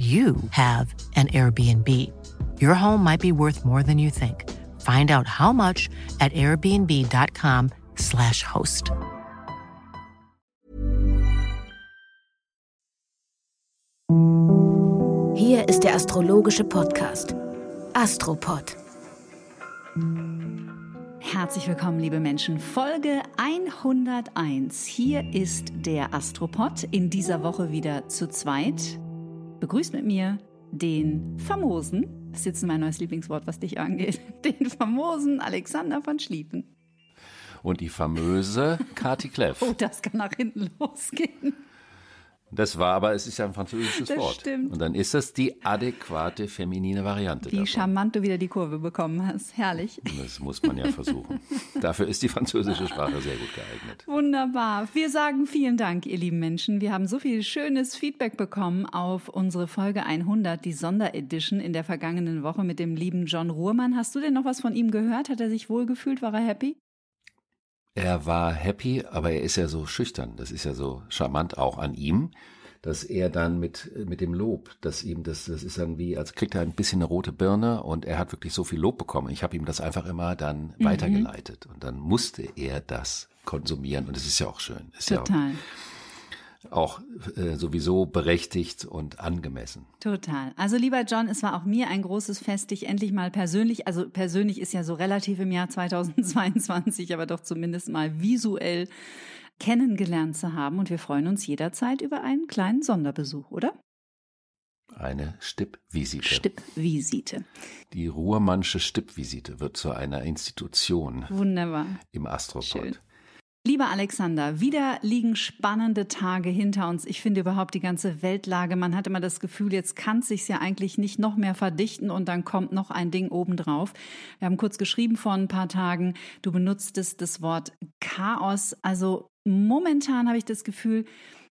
you have an Airbnb. Your home might be worth more than you think. Find out how much at airbnb.com/slash host. Hier ist der astrologische Podcast Astropod. Herzlich willkommen, liebe Menschen. Folge 101. Hier ist der Astropod. In dieser Woche wieder zu zweit. Begrüßt mit mir den famosen, das ist jetzt mein neues Lieblingswort, was dich angeht, den famosen Alexander von Schlieffen. Und die famöse Kati Kleff. Oh, das kann nach hinten losgehen. Das war aber, es ist ja ein französisches Das Wort. stimmt. Und dann ist das die adäquate feminine Variante. Wie davon. charmant du wieder die Kurve bekommen hast. Herrlich. Das muss man ja versuchen. Dafür ist die französische Sprache sehr gut geeignet. Wunderbar. Wir sagen vielen Dank, ihr lieben Menschen. Wir haben so viel schönes Feedback bekommen auf unsere Folge 100, die Sonderedition in der vergangenen Woche mit dem lieben John Ruhrmann. Hast du denn noch was von ihm gehört? Hat er sich wohlgefühlt? War er happy? Er war happy, aber er ist ja so schüchtern. Das ist ja so charmant auch an ihm, dass er dann mit, mit dem Lob, dass ihm das, das ist dann wie, als kriegt er ein bisschen eine rote Birne und er hat wirklich so viel Lob bekommen. Ich habe ihm das einfach immer dann Mhm. weitergeleitet und dann musste er das konsumieren und es ist ja auch schön. Ist Total. ja auch äh, sowieso berechtigt und angemessen. Total. Also lieber John, es war auch mir ein großes Fest, dich endlich mal persönlich, also persönlich ist ja so relativ im Jahr 2022, aber doch zumindest mal visuell kennengelernt zu haben. Und wir freuen uns jederzeit über einen kleinen Sonderbesuch, oder? Eine Stippvisite. Stippvisite. Die Ruhrmannsche Stippvisite wird zu einer Institution Wunderbar. im Astropod. Schön. Lieber Alexander, wieder liegen spannende Tage hinter uns. Ich finde überhaupt die ganze Weltlage, man hat immer das Gefühl, jetzt kann es sich ja eigentlich nicht noch mehr verdichten und dann kommt noch ein Ding obendrauf. Wir haben kurz geschrieben vor ein paar Tagen, du benutztest das Wort Chaos. Also momentan habe ich das Gefühl,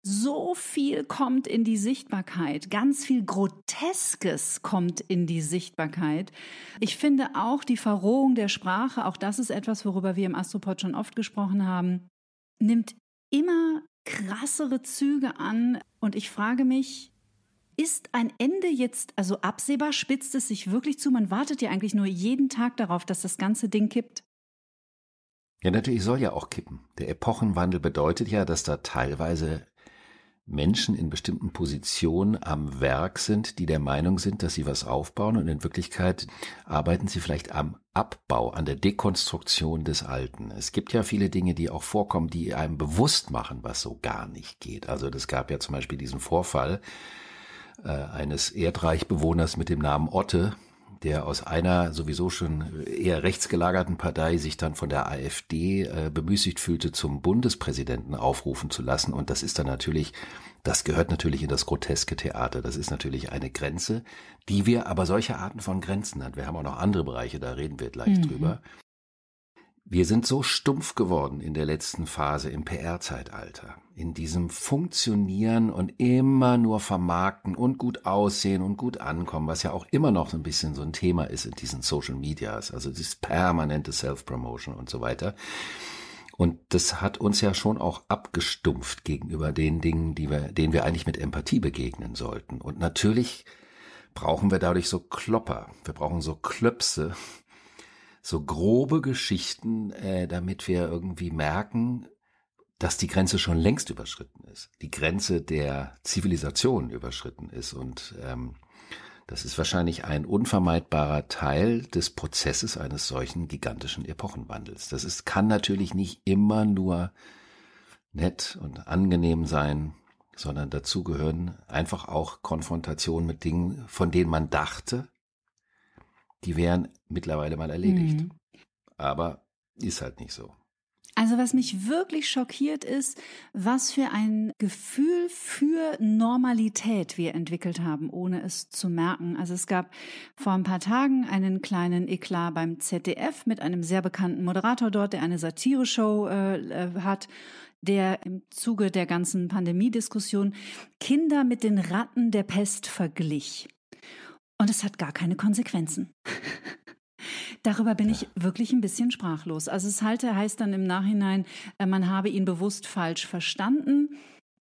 so viel kommt in die Sichtbarkeit, ganz viel Groteskes kommt in die Sichtbarkeit. Ich finde auch die Verrohung der Sprache, auch das ist etwas, worüber wir im Astropod schon oft gesprochen haben, nimmt immer krassere Züge an. Und ich frage mich, ist ein Ende jetzt also absehbar? Spitzt es sich wirklich zu? Man wartet ja eigentlich nur jeden Tag darauf, dass das ganze Ding kippt. Ja, natürlich soll ja auch kippen. Der Epochenwandel bedeutet ja, dass da teilweise Menschen in bestimmten Positionen am Werk sind, die der Meinung sind, dass sie was aufbauen und in Wirklichkeit arbeiten sie vielleicht am Abbau, an der Dekonstruktion des Alten. Es gibt ja viele Dinge, die auch vorkommen, die einem bewusst machen, was so gar nicht geht. Also das gab ja zum Beispiel diesen Vorfall äh, eines Erdreichbewohners mit dem Namen Otte, der aus einer sowieso schon eher rechtsgelagerten Partei sich dann von der AfD äh, bemüßigt fühlte, zum Bundespräsidenten aufrufen zu lassen. Und das ist dann natürlich, das gehört natürlich in das groteske Theater. Das ist natürlich eine Grenze, die wir aber solche Arten von Grenzen hat. Wir haben auch noch andere Bereiche, da reden wir gleich drüber. Wir sind so stumpf geworden in der letzten Phase im PR-Zeitalter, in diesem Funktionieren und immer nur vermarkten und gut aussehen und gut ankommen, was ja auch immer noch so ein bisschen so ein Thema ist in diesen Social Medias, also dieses permanente Self-Promotion und so weiter. Und das hat uns ja schon auch abgestumpft gegenüber den Dingen, die wir, denen wir eigentlich mit Empathie begegnen sollten. Und natürlich brauchen wir dadurch so Klopper, wir brauchen so Klöpse, so grobe Geschichten, äh, damit wir irgendwie merken, dass die Grenze schon längst überschritten ist, die Grenze der Zivilisation überschritten ist und ähm, das ist wahrscheinlich ein unvermeidbarer Teil des Prozesses eines solchen gigantischen Epochenwandels. Das ist, kann natürlich nicht immer nur nett und angenehm sein, sondern dazu gehören einfach auch Konfrontationen mit Dingen, von denen man dachte, die wären mittlerweile mal erledigt. Mhm. Aber ist halt nicht so. Also was mich wirklich schockiert ist, was für ein Gefühl für Normalität wir entwickelt haben, ohne es zu merken. Also es gab vor ein paar Tagen einen kleinen Eklat beim ZDF mit einem sehr bekannten Moderator dort, der eine Satire-Show äh, äh hat der im Zuge der ganzen Pandemiediskussion Kinder mit den Ratten der Pest verglich. Und es hat gar keine Konsequenzen. Darüber bin ich wirklich ein bisschen sprachlos. Also es halte heißt dann im Nachhinein, äh, man habe ihn bewusst falsch verstanden.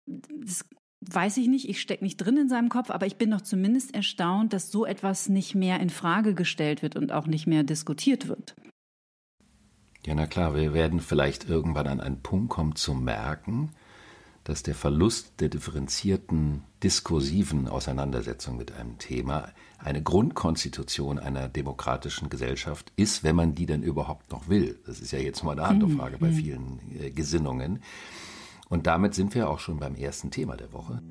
Das weiß ich nicht, ich stecke nicht drin in seinem Kopf, aber ich bin doch zumindest erstaunt, dass so etwas nicht mehr in Frage gestellt wird und auch nicht mehr diskutiert wird. Ja, na klar, wir werden vielleicht irgendwann an einen Punkt kommen zu merken, dass der Verlust der differenzierten, diskursiven Auseinandersetzung mit einem Thema eine Grundkonstitution einer demokratischen Gesellschaft ist, wenn man die denn überhaupt noch will. Das ist ja jetzt mal eine andere mhm, Frage bei mhm. vielen äh, Gesinnungen. Und damit sind wir auch schon beim ersten Thema der Woche.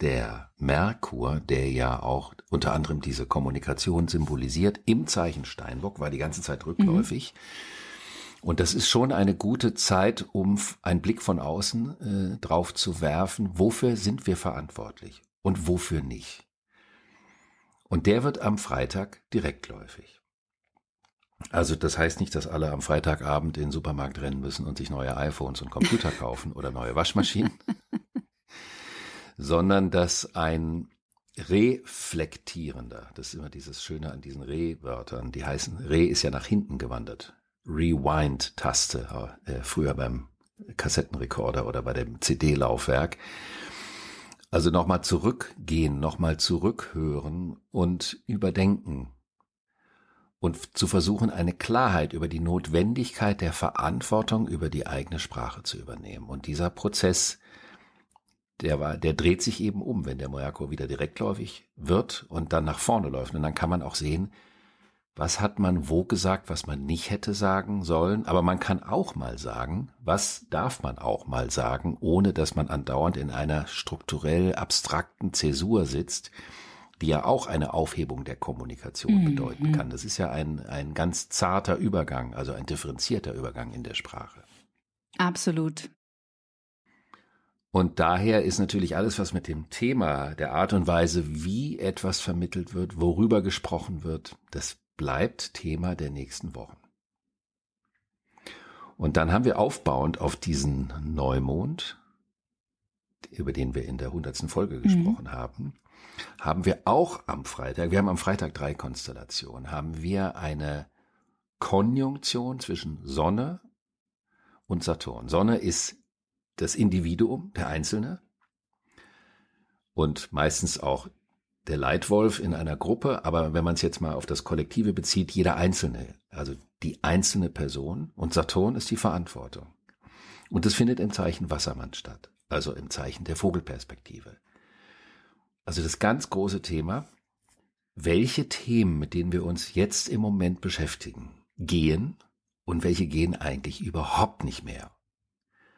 der Merkur, der ja auch unter anderem diese Kommunikation symbolisiert, im Zeichen Steinbock, war die ganze Zeit rückläufig. Mhm. Und das ist schon eine gute Zeit, um einen Blick von außen äh, drauf zu werfen, wofür sind wir verantwortlich und wofür nicht. Und der wird am Freitag direktläufig. Also das heißt nicht, dass alle am Freitagabend in den Supermarkt rennen müssen und sich neue iPhones und Computer kaufen oder neue Waschmaschinen. sondern dass ein reflektierender, das ist immer dieses Schöne an diesen Re-Wörtern, die heißen, Re ist ja nach hinten gewandert. Rewind-Taste, äh, früher beim Kassettenrekorder oder bei dem CD-Laufwerk. Also nochmal zurückgehen, nochmal zurückhören und überdenken und zu versuchen, eine Klarheit über die Notwendigkeit der Verantwortung über die eigene Sprache zu übernehmen. Und dieser Prozess der war, der dreht sich eben um, wenn der Mojaco wieder direktläufig wird und dann nach vorne läuft. Und dann kann man auch sehen, was hat man wo gesagt, was man nicht hätte sagen sollen. Aber man kann auch mal sagen, was darf man auch mal sagen, ohne dass man andauernd in einer strukturell abstrakten Zäsur sitzt, die ja auch eine Aufhebung der Kommunikation mhm. bedeuten kann. Das ist ja ein, ein ganz zarter Übergang, also ein differenzierter Übergang in der Sprache. Absolut. Und daher ist natürlich alles, was mit dem Thema, der Art und Weise, wie etwas vermittelt wird, worüber gesprochen wird, das bleibt Thema der nächsten Wochen. Und dann haben wir aufbauend auf diesen Neumond, über den wir in der hundertsten Folge mhm. gesprochen mhm. haben, haben wir auch am Freitag, wir haben am Freitag drei Konstellationen, haben wir eine Konjunktion zwischen Sonne und Saturn. Sonne ist das Individuum, der Einzelne und meistens auch der Leitwolf in einer Gruppe, aber wenn man es jetzt mal auf das Kollektive bezieht, jeder Einzelne, also die einzelne Person und Saturn ist die Verantwortung. Und das findet im Zeichen Wassermann statt, also im Zeichen der Vogelperspektive. Also das ganz große Thema, welche Themen, mit denen wir uns jetzt im Moment beschäftigen, gehen und welche gehen eigentlich überhaupt nicht mehr.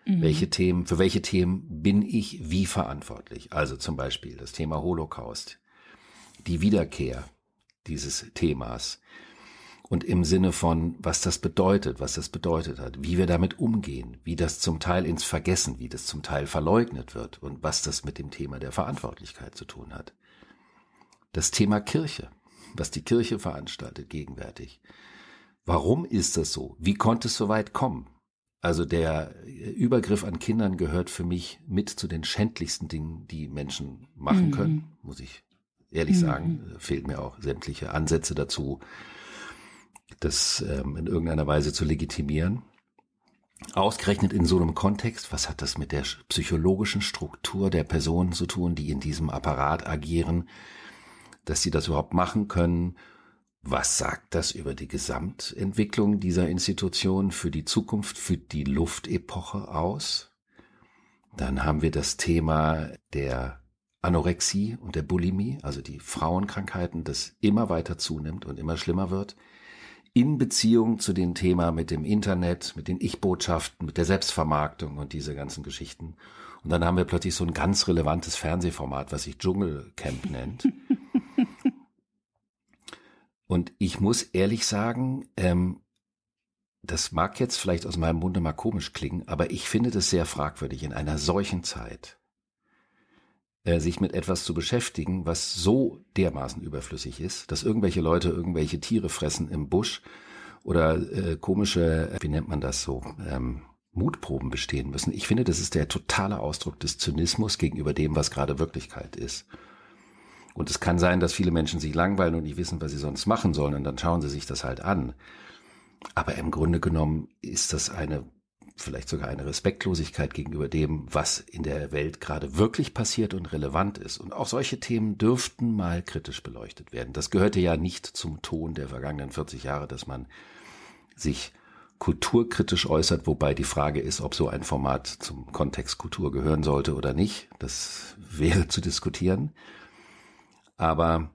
Mhm. Welche Themen, für welche Themen bin ich wie verantwortlich? Also zum Beispiel das Thema Holocaust, die Wiederkehr dieses Themas und im Sinne von, was das bedeutet, was das bedeutet hat, wie wir damit umgehen, wie das zum Teil ins Vergessen, wie das zum Teil verleugnet wird und was das mit dem Thema der Verantwortlichkeit zu tun hat. Das Thema Kirche, was die Kirche veranstaltet gegenwärtig. Warum ist das so? Wie konnte es so weit kommen? Also der Übergriff an Kindern gehört für mich mit zu den schändlichsten Dingen, die Menschen machen mhm. können, muss ich ehrlich mhm. sagen. Fehlt mir auch sämtliche Ansätze dazu, das ähm, in irgendeiner Weise zu legitimieren. Ausgerechnet in so einem Kontext, was hat das mit der psychologischen Struktur der Personen zu tun, die in diesem Apparat agieren, dass sie das überhaupt machen können was sagt das über die Gesamtentwicklung dieser Institution für die Zukunft, für die Luftepoche aus? Dann haben wir das Thema der Anorexie und der Bulimie, also die Frauenkrankheiten, das immer weiter zunimmt und immer schlimmer wird, in Beziehung zu dem Thema mit dem Internet, mit den Ich-Botschaften, mit der Selbstvermarktung und diese ganzen Geschichten. Und dann haben wir plötzlich so ein ganz relevantes Fernsehformat, was sich Dschungelcamp nennt. Und ich muss ehrlich sagen, ähm, das mag jetzt vielleicht aus meinem Munde mal komisch klingen, aber ich finde das sehr fragwürdig in einer solchen Zeit, sich mit etwas zu beschäftigen, was so dermaßen überflüssig ist, dass irgendwelche Leute irgendwelche Tiere fressen im Busch oder äh, komische, wie nennt man das so, ähm, Mutproben bestehen müssen. Ich finde, das ist der totale Ausdruck des Zynismus gegenüber dem, was gerade Wirklichkeit ist. Und es kann sein, dass viele Menschen sich langweilen und nicht wissen, was sie sonst machen sollen, und dann schauen sie sich das halt an. Aber im Grunde genommen ist das eine, vielleicht sogar eine Respektlosigkeit gegenüber dem, was in der Welt gerade wirklich passiert und relevant ist. Und auch solche Themen dürften mal kritisch beleuchtet werden. Das gehörte ja nicht zum Ton der vergangenen 40 Jahre, dass man sich kulturkritisch äußert, wobei die Frage ist, ob so ein Format zum Kontext Kultur gehören sollte oder nicht. Das wäre zu diskutieren. Aber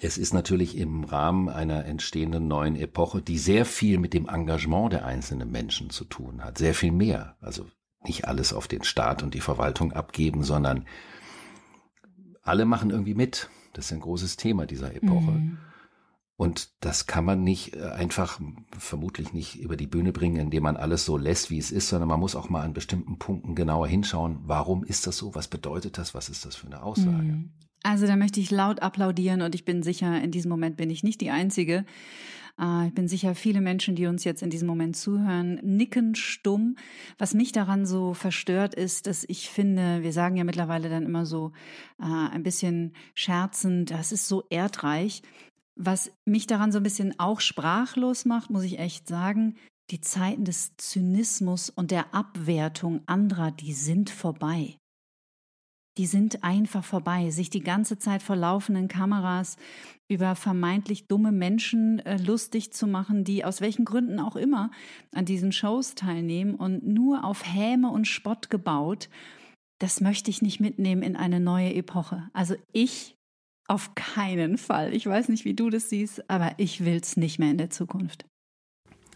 es ist natürlich im Rahmen einer entstehenden neuen Epoche, die sehr viel mit dem Engagement der einzelnen Menschen zu tun hat, sehr viel mehr. Also nicht alles auf den Staat und die Verwaltung abgeben, sondern alle machen irgendwie mit. Das ist ein großes Thema dieser Epoche. Mhm. Und das kann man nicht äh, einfach, vermutlich nicht über die Bühne bringen, indem man alles so lässt, wie es ist, sondern man muss auch mal an bestimmten Punkten genauer hinschauen. Warum ist das so? Was bedeutet das? Was ist das für eine Aussage? Mhm. Also da möchte ich laut applaudieren und ich bin sicher, in diesem Moment bin ich nicht die Einzige. Äh, ich bin sicher, viele Menschen, die uns jetzt in diesem Moment zuhören, nicken stumm. Was mich daran so verstört ist, dass ich finde, wir sagen ja mittlerweile dann immer so äh, ein bisschen scherzend, das ist so erdreich. Was mich daran so ein bisschen auch sprachlos macht, muss ich echt sagen, die Zeiten des Zynismus und der Abwertung anderer, die sind vorbei. Die sind einfach vorbei. Sich die ganze Zeit vor laufenden Kameras über vermeintlich dumme Menschen äh, lustig zu machen, die aus welchen Gründen auch immer an diesen Shows teilnehmen und nur auf Häme und Spott gebaut, das möchte ich nicht mitnehmen in eine neue Epoche. Also ich auf keinen Fall. Ich weiß nicht, wie du das siehst, aber ich will es nicht mehr in der Zukunft.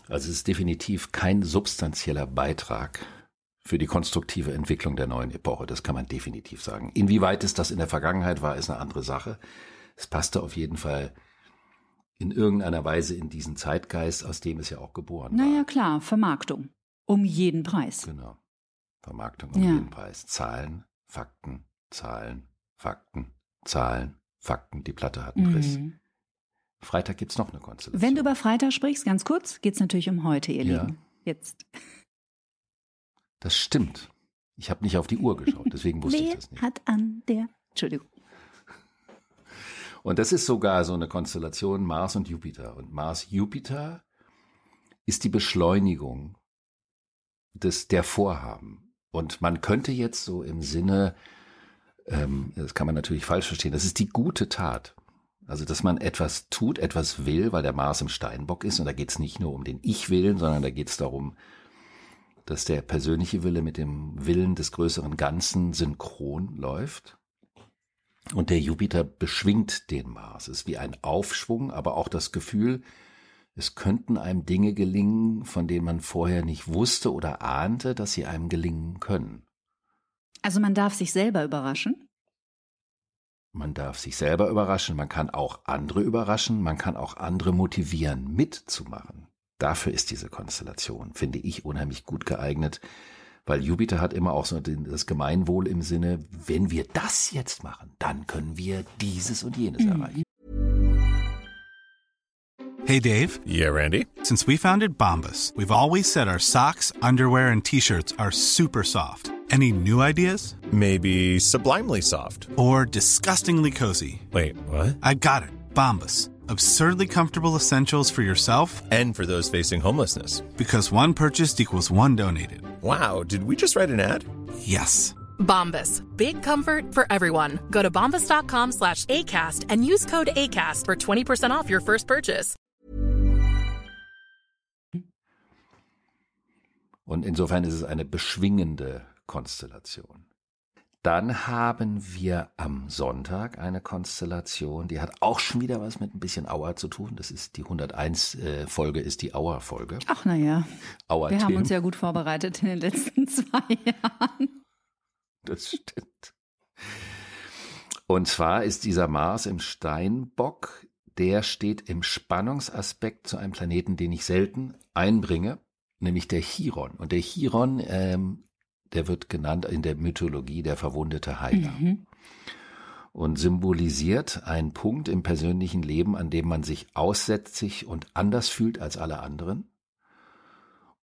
Also es ist definitiv kein substanzieller Beitrag für die konstruktive Entwicklung der neuen Epoche. Das kann man definitiv sagen. Inwieweit es das in der Vergangenheit war, ist eine andere Sache. Es passte auf jeden Fall in irgendeiner Weise in diesen Zeitgeist, aus dem es ja auch geboren naja, war. Naja, klar, Vermarktung. Um jeden Preis. Genau. Vermarktung um ja. jeden Preis. Zahlen, Fakten, Zahlen, Fakten, Zahlen, Fakten, die Platte hat einen mhm. Riss. Freitag gibt es noch eine Konstellation. Wenn du über Freitag sprichst, ganz kurz, geht es natürlich um heute, ihr ja. Lieben. Jetzt. Das stimmt. Ich habe nicht auf die Uhr geschaut, deswegen wusste Wer ich das nicht. hat an der. Entschuldigung. Und das ist sogar so eine Konstellation Mars und Jupiter. Und Mars-Jupiter ist die Beschleunigung des, der Vorhaben. Und man könnte jetzt so im Sinne ähm, das kann man natürlich falsch verstehen, das ist die gute Tat. Also, dass man etwas tut, etwas will, weil der Mars im Steinbock ist. Und da geht es nicht nur um den Ich-Willen, sondern da geht es darum, dass der persönliche Wille mit dem Willen des größeren Ganzen synchron läuft. Und der Jupiter beschwingt den Mars. Es ist wie ein Aufschwung, aber auch das Gefühl, es könnten einem Dinge gelingen, von denen man vorher nicht wusste oder ahnte, dass sie einem gelingen können. Also man darf sich selber überraschen? Man darf sich selber überraschen, man kann auch andere überraschen, man kann auch andere motivieren, mitzumachen. Dafür ist diese Konstellation, finde ich, unheimlich gut geeignet, weil Jupiter hat immer auch so das Gemeinwohl im Sinne, wenn wir das jetzt machen, dann können wir dieses und jenes mhm. erreichen. Hey Dave. Yeah, Randy. Since we founded Bombus, we've always said our socks, underwear and T-Shirts are super soft. Any new ideas? Maybe sublimely soft. Or disgustingly cozy. Wait, what? I got it. Bombas. Absurdly comfortable essentials for yourself and for those facing homelessness. Because one purchased equals one donated. Wow, did we just write an ad? Yes. Bombas. Big comfort for everyone. Go to bombas.com slash ACAST and use code ACAST for 20% off your first purchase. Und insofern ist es eine beschwingende Konstellation. Dann haben wir am Sonntag eine Konstellation, die hat auch schon wieder was mit ein bisschen Auer zu tun. Das ist die 101 äh, Folge, ist die Auer-Folge. Ach naja, wir haben uns ja gut vorbereitet in den letzten zwei Jahren. Das stimmt. Und zwar ist dieser Mars im Steinbock der steht im Spannungsaspekt zu einem Planeten, den ich selten einbringe, nämlich der Chiron. Und der Chiron, ähm, der wird genannt in der Mythologie der verwundete Heiler. Mhm. Und symbolisiert einen Punkt im persönlichen Leben, an dem man sich aussätzlich und anders fühlt als alle anderen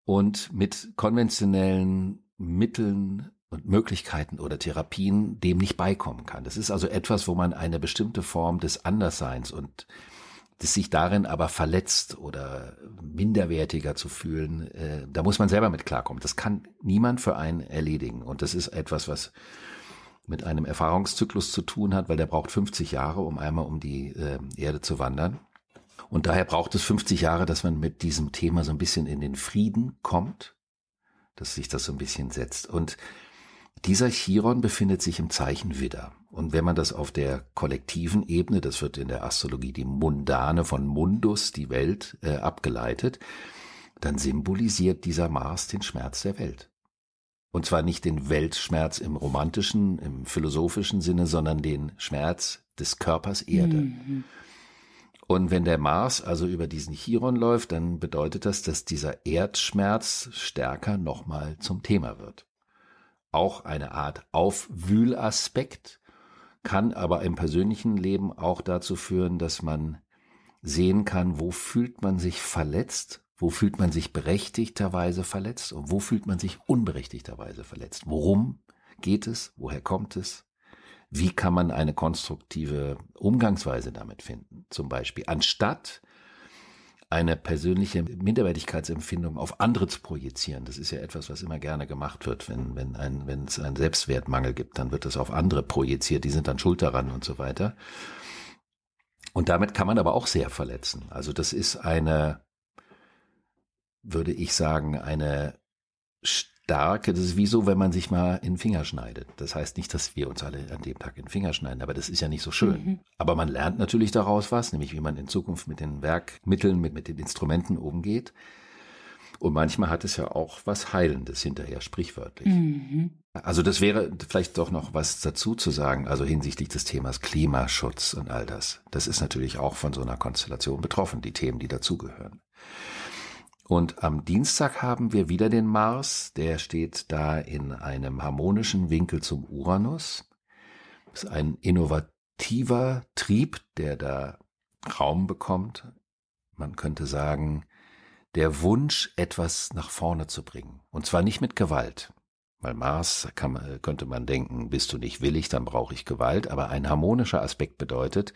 und mit konventionellen Mitteln und Möglichkeiten oder Therapien dem nicht beikommen kann. Das ist also etwas, wo man eine bestimmte Form des Andersseins und das sich darin aber verletzt oder minderwertiger zu fühlen, äh, da muss man selber mit klarkommen. Das kann niemand für einen erledigen. Und das ist etwas, was mit einem Erfahrungszyklus zu tun hat, weil der braucht 50 Jahre, um einmal um die äh, Erde zu wandern. Und daher braucht es 50 Jahre, dass man mit diesem Thema so ein bisschen in den Frieden kommt, dass sich das so ein bisschen setzt. Und dieser Chiron befindet sich im Zeichen Widder. Und wenn man das auf der kollektiven Ebene, das wird in der Astrologie die Mundane von Mundus, die Welt, äh, abgeleitet, dann symbolisiert dieser Mars den Schmerz der Welt. Und zwar nicht den Weltschmerz im romantischen, im philosophischen Sinne, sondern den Schmerz des Körpers Erde. Mhm. Und wenn der Mars also über diesen Chiron läuft, dann bedeutet das, dass dieser Erdschmerz stärker nochmal zum Thema wird auch eine Art Aufwühlaspekt, kann aber im persönlichen Leben auch dazu führen, dass man sehen kann, wo fühlt man sich verletzt, wo fühlt man sich berechtigterweise verletzt und wo fühlt man sich unberechtigterweise verletzt. Worum geht es? Woher kommt es? Wie kann man eine konstruktive Umgangsweise damit finden? Zum Beispiel, anstatt eine persönliche Minderwertigkeitsempfindung auf andere zu projizieren. Das ist ja etwas, was immer gerne gemacht wird. Wenn, wenn, ein, wenn es einen Selbstwertmangel gibt, dann wird es auf andere projiziert, die sind dann schuld daran und so weiter. Und damit kann man aber auch sehr verletzen. Also das ist eine, würde ich sagen, eine starke, das ist wie so, wenn man sich mal in den Finger schneidet. Das heißt nicht, dass wir uns alle an dem Tag in den Finger schneiden, aber das ist ja nicht so schön. Mhm. Aber man lernt natürlich daraus was, nämlich wie man in Zukunft mit den Werkmitteln, mit, mit den Instrumenten umgeht. Und manchmal hat es ja auch was Heilendes hinterher, sprichwörtlich. Mhm. Also das wäre vielleicht doch noch was dazu zu sagen, also hinsichtlich des Themas Klimaschutz und all das. Das ist natürlich auch von so einer Konstellation betroffen, die Themen, die dazugehören. Und am Dienstag haben wir wieder den Mars, der steht da in einem harmonischen Winkel zum Uranus. Das ist ein innovativer Trieb, der da Raum bekommt. Man könnte sagen, der Wunsch, etwas nach vorne zu bringen. Und zwar nicht mit Gewalt. Weil Mars kann, könnte man denken, bist du nicht willig, dann brauche ich Gewalt. Aber ein harmonischer Aspekt bedeutet,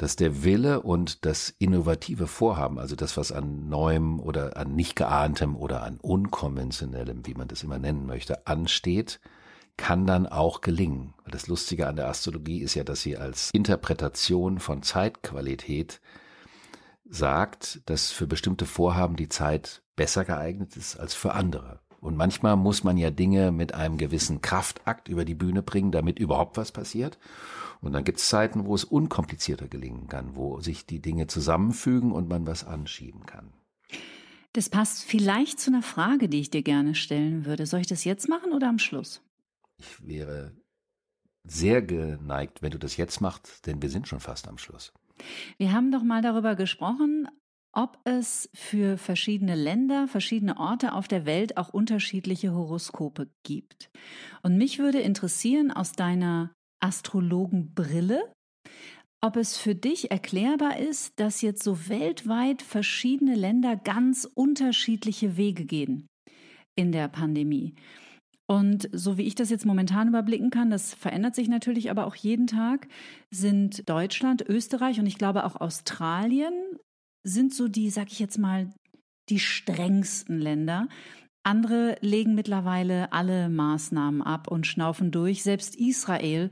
dass der Wille und das innovative Vorhaben, also das, was an Neuem oder an nicht geahntem oder an unkonventionellem, wie man das immer nennen möchte, ansteht, kann dann auch gelingen. Das Lustige an der Astrologie ist ja, dass sie als Interpretation von Zeitqualität sagt, dass für bestimmte Vorhaben die Zeit besser geeignet ist als für andere. Und manchmal muss man ja Dinge mit einem gewissen Kraftakt über die Bühne bringen, damit überhaupt was passiert. Und dann gibt es Zeiten, wo es unkomplizierter gelingen kann, wo sich die Dinge zusammenfügen und man was anschieben kann. Das passt vielleicht zu einer Frage, die ich dir gerne stellen würde. Soll ich das jetzt machen oder am Schluss? Ich wäre sehr geneigt, wenn du das jetzt machst, denn wir sind schon fast am Schluss. Wir haben doch mal darüber gesprochen, ob es für verschiedene Länder, verschiedene Orte auf der Welt auch unterschiedliche Horoskope gibt. Und mich würde interessieren aus deiner Astrologenbrille, ob es für dich erklärbar ist, dass jetzt so weltweit verschiedene Länder ganz unterschiedliche Wege gehen in der Pandemie. Und so wie ich das jetzt momentan überblicken kann, das verändert sich natürlich aber auch jeden Tag, sind Deutschland, Österreich und ich glaube auch Australien sind so die, sag ich jetzt mal, die strengsten Länder. Andere legen mittlerweile alle Maßnahmen ab und schnaufen durch. Selbst Israel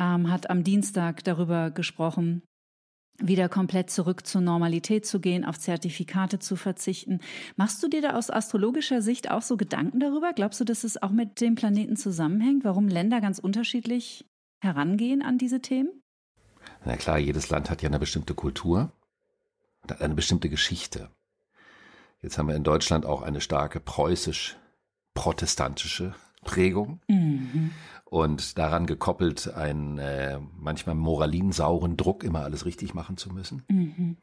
ähm, hat am Dienstag darüber gesprochen, wieder komplett zurück zur Normalität zu gehen, auf Zertifikate zu verzichten. Machst du dir da aus astrologischer Sicht auch so Gedanken darüber? Glaubst du, dass es auch mit dem Planeten zusammenhängt, warum Länder ganz unterschiedlich herangehen an diese Themen? Na klar, jedes Land hat ja eine bestimmte Kultur eine bestimmte Geschichte. Jetzt haben wir in Deutschland auch eine starke preußisch-protestantische Prägung. Mhm. und daran gekoppelt einen äh, manchmal moralinsauren Druck, immer alles richtig machen zu müssen. Mhm.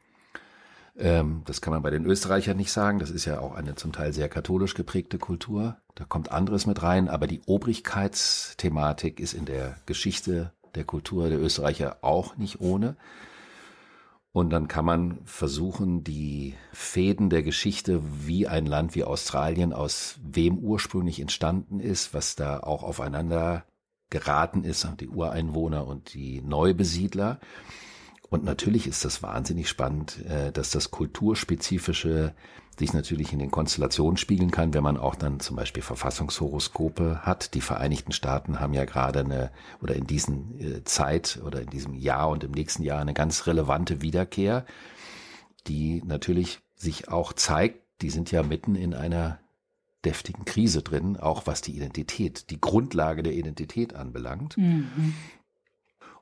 Ähm, das kann man bei den Österreichern nicht sagen. Das ist ja auch eine zum Teil sehr katholisch geprägte Kultur. Da kommt anderes mit rein, aber die Obrigkeitsthematik ist in der Geschichte der Kultur der Österreicher auch nicht ohne. Und dann kann man versuchen, die Fäden der Geschichte, wie ein Land wie Australien aus wem ursprünglich entstanden ist, was da auch aufeinander geraten ist, die Ureinwohner und die Neubesiedler. Und natürlich ist das wahnsinnig spannend, äh, dass das kulturspezifische sich natürlich in den Konstellationen spiegeln kann, wenn man auch dann zum Beispiel Verfassungshoroskope hat. Die Vereinigten Staaten haben ja gerade eine oder in diesen äh, Zeit oder in diesem Jahr und im nächsten Jahr eine ganz relevante Wiederkehr, die natürlich sich auch zeigt, die sind ja mitten in einer deftigen Krise drin, auch was die Identität, die Grundlage der Identität anbelangt. Mhm.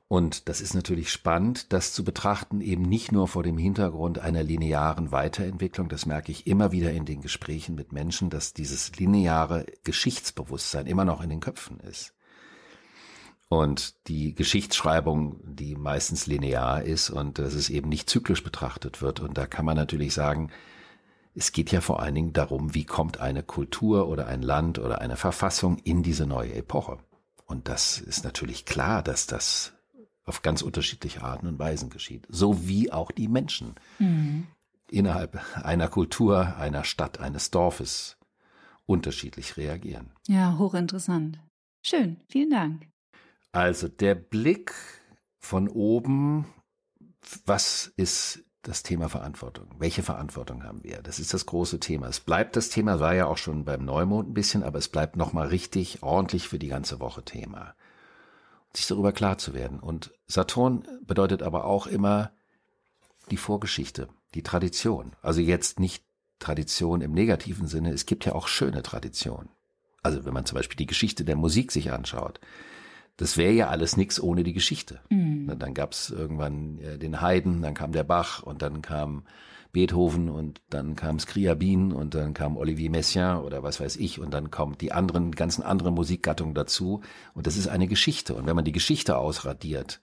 Und das ist natürlich spannend, das zu betrachten, eben nicht nur vor dem Hintergrund einer linearen Weiterentwicklung. Das merke ich immer wieder in den Gesprächen mit Menschen, dass dieses lineare Geschichtsbewusstsein immer noch in den Köpfen ist. Und die Geschichtsschreibung, die meistens linear ist und dass es eben nicht zyklisch betrachtet wird. Und da kann man natürlich sagen, es geht ja vor allen Dingen darum, wie kommt eine Kultur oder ein Land oder eine Verfassung in diese neue Epoche. Und das ist natürlich klar, dass das auf ganz unterschiedliche Arten und Weisen geschieht. So wie auch die Menschen mhm. innerhalb einer Kultur, einer Stadt, eines Dorfes unterschiedlich reagieren. Ja, hochinteressant. Schön, vielen Dank. Also der Blick von oben, was ist das Thema Verantwortung? Welche Verantwortung haben wir? Das ist das große Thema. Es bleibt das Thema, war ja auch schon beim Neumond ein bisschen, aber es bleibt nochmal richtig ordentlich für die ganze Woche Thema sich darüber klar zu werden. Und Saturn bedeutet aber auch immer die Vorgeschichte, die Tradition. Also jetzt nicht Tradition im negativen Sinne, es gibt ja auch schöne Traditionen. Also wenn man zum Beispiel die Geschichte der Musik sich anschaut, das wäre ja alles nichts ohne die Geschichte. Mhm. Dann gab es irgendwann äh, den Haydn, dann kam der Bach und dann kam Beethoven und dann kam Scriabin und dann kam Olivier Messiaen oder was weiß ich und dann kommt die anderen, ganzen anderen Musikgattungen dazu und das ist eine Geschichte und wenn man die Geschichte ausradiert,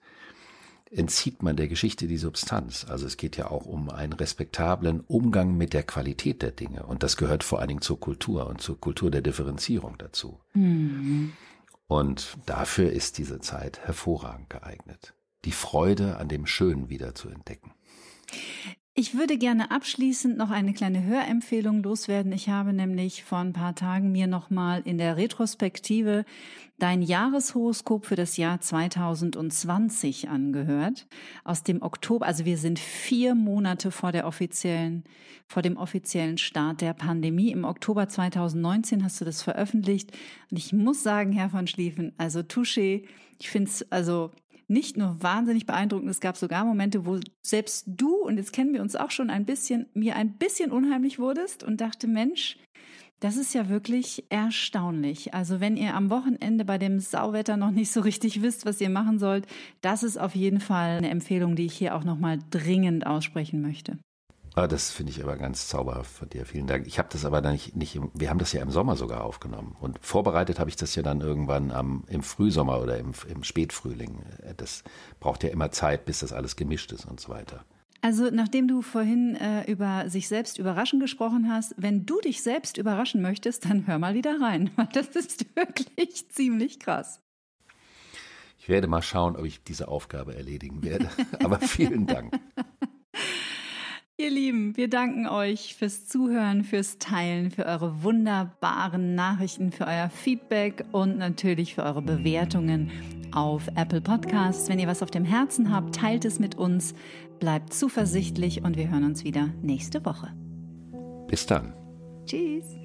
entzieht man der Geschichte die Substanz. Also es geht ja auch um einen respektablen Umgang mit der Qualität der Dinge und das gehört vor allen Dingen zur Kultur und zur Kultur der Differenzierung dazu. Mhm. Und dafür ist diese Zeit hervorragend geeignet, die Freude an dem Schönen wieder zu entdecken. Ich würde gerne abschließend noch eine kleine Hörempfehlung loswerden. Ich habe nämlich vor ein paar Tagen mir nochmal in der Retrospektive dein Jahreshoroskop für das Jahr 2020 angehört. Aus dem Oktober, also wir sind vier Monate vor der offiziellen, vor dem offiziellen Start der Pandemie. Im Oktober 2019 hast du das veröffentlicht. Und ich muss sagen, Herr von Schlieffen, also Touché, ich finde es, also nicht nur wahnsinnig beeindruckend, es gab sogar Momente, wo selbst du, und jetzt kennen wir uns auch schon ein bisschen, mir ein bisschen unheimlich wurdest und dachte, Mensch, das ist ja wirklich erstaunlich. Also wenn ihr am Wochenende bei dem Sauwetter noch nicht so richtig wisst, was ihr machen sollt, das ist auf jeden Fall eine Empfehlung, die ich hier auch nochmal dringend aussprechen möchte. Ah, das finde ich aber ganz zauberhaft von dir. Vielen Dank. Ich habe das aber dann nicht, nicht, wir haben das ja im Sommer sogar aufgenommen. Und vorbereitet habe ich das ja dann irgendwann am, im Frühsommer oder im, im Spätfrühling. Das braucht ja immer Zeit, bis das alles gemischt ist und so weiter. Also nachdem du vorhin äh, über sich selbst überraschen gesprochen hast, wenn du dich selbst überraschen möchtest, dann hör mal wieder rein. Das ist wirklich ziemlich krass. Ich werde mal schauen, ob ich diese Aufgabe erledigen werde. Aber vielen Dank. Ihr Lieben, wir danken euch fürs Zuhören, fürs Teilen, für eure wunderbaren Nachrichten, für euer Feedback und natürlich für eure Bewertungen auf Apple Podcasts. Wenn ihr was auf dem Herzen habt, teilt es mit uns, bleibt zuversichtlich und wir hören uns wieder nächste Woche. Bis dann. Tschüss.